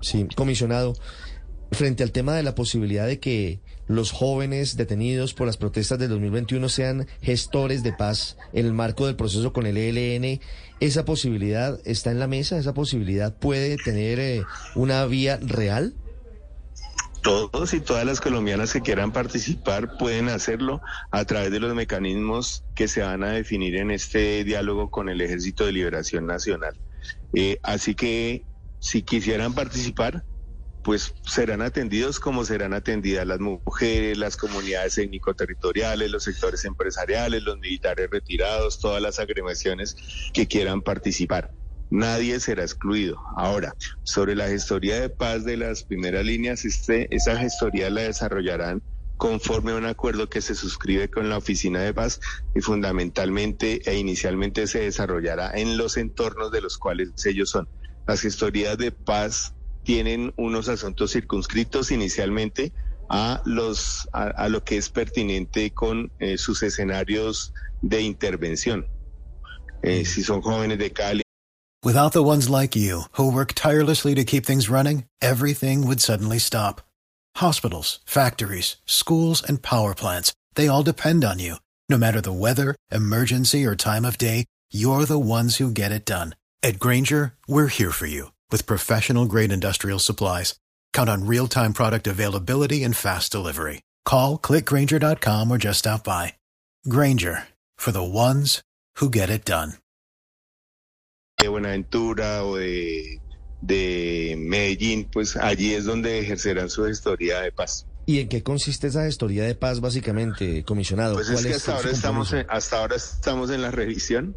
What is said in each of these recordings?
Sí, comisionado, frente al tema de la posibilidad de que los jóvenes detenidos por las protestas del 2021 sean gestores de paz en el marco del proceso con el ELN, ¿esa posibilidad está en la mesa? ¿Esa posibilidad puede tener eh, una vía real? Todos y todas las colombianas que quieran participar pueden hacerlo a través de los mecanismos que se van a definir en este diálogo con el Ejército de Liberación Nacional. Eh, así que si quisieran participar, pues serán atendidos como serán atendidas las mujeres, las comunidades étnico-territoriales, los sectores empresariales, los militares retirados, todas las agremiaciones que quieran participar. Nadie será excluido. Ahora, sobre la gestoría de paz de las primeras líneas, este, esa gestoría la desarrollarán conforme a un acuerdo que se suscribe con la Oficina de Paz y fundamentalmente e inicialmente se desarrollará en los entornos de los cuales ellos son. Las gestorías de paz tienen unos asuntos circunscritos inicialmente a los a, a lo que es pertinente con eh, sus escenarios de intervención. Eh, si son jóvenes de Cali. Without the ones like you, who work tirelessly to keep things running, everything would suddenly stop. Hospitals, factories, schools, and power plants, they all depend on you. No matter the weather, emergency, or time of day, you're the ones who get it done. At Granger, we're here for you with professional grade industrial supplies. Count on real time product availability and fast delivery. Call clickgranger.com or just stop by. Granger for the ones who get it done. de Buenaventura o de, de Medellín, pues allí es donde ejercerán su gestoría de paz. ¿Y en qué consiste esa gestoría de paz básicamente, comisionado? Pues es que su- hasta ahora, estamos en, hasta ahora estamos en la revisión,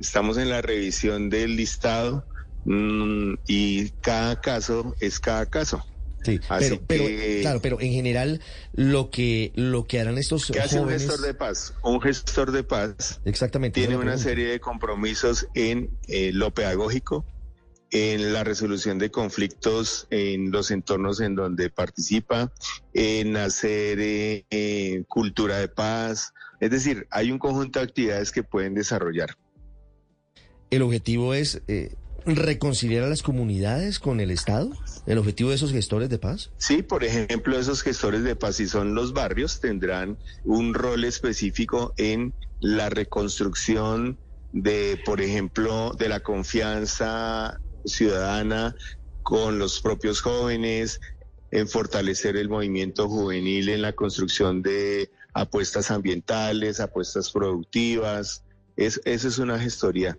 Estamos en la revisión del listado mm, y cada caso es cada caso. Sí, Así pero, pero, que- claro, pero en general lo que lo que harán estos ¿Qué hace un jóvenes gestor de paz? Un gestor de paz exactamente tiene una serie de compromisos en eh, lo pedagógico, en la resolución de conflictos en los entornos en donde participa, en hacer eh, eh, cultura de paz. Es decir, hay un conjunto de actividades que pueden desarrollar. El objetivo es eh, reconciliar a las comunidades con el Estado. El objetivo de esos gestores de paz. Sí, por ejemplo, esos gestores de paz, si son los barrios, tendrán un rol específico en la reconstrucción de, por ejemplo, de la confianza ciudadana con los propios jóvenes, en fortalecer el movimiento juvenil en la construcción de apuestas ambientales, apuestas productivas. Es, eso es una gestoría.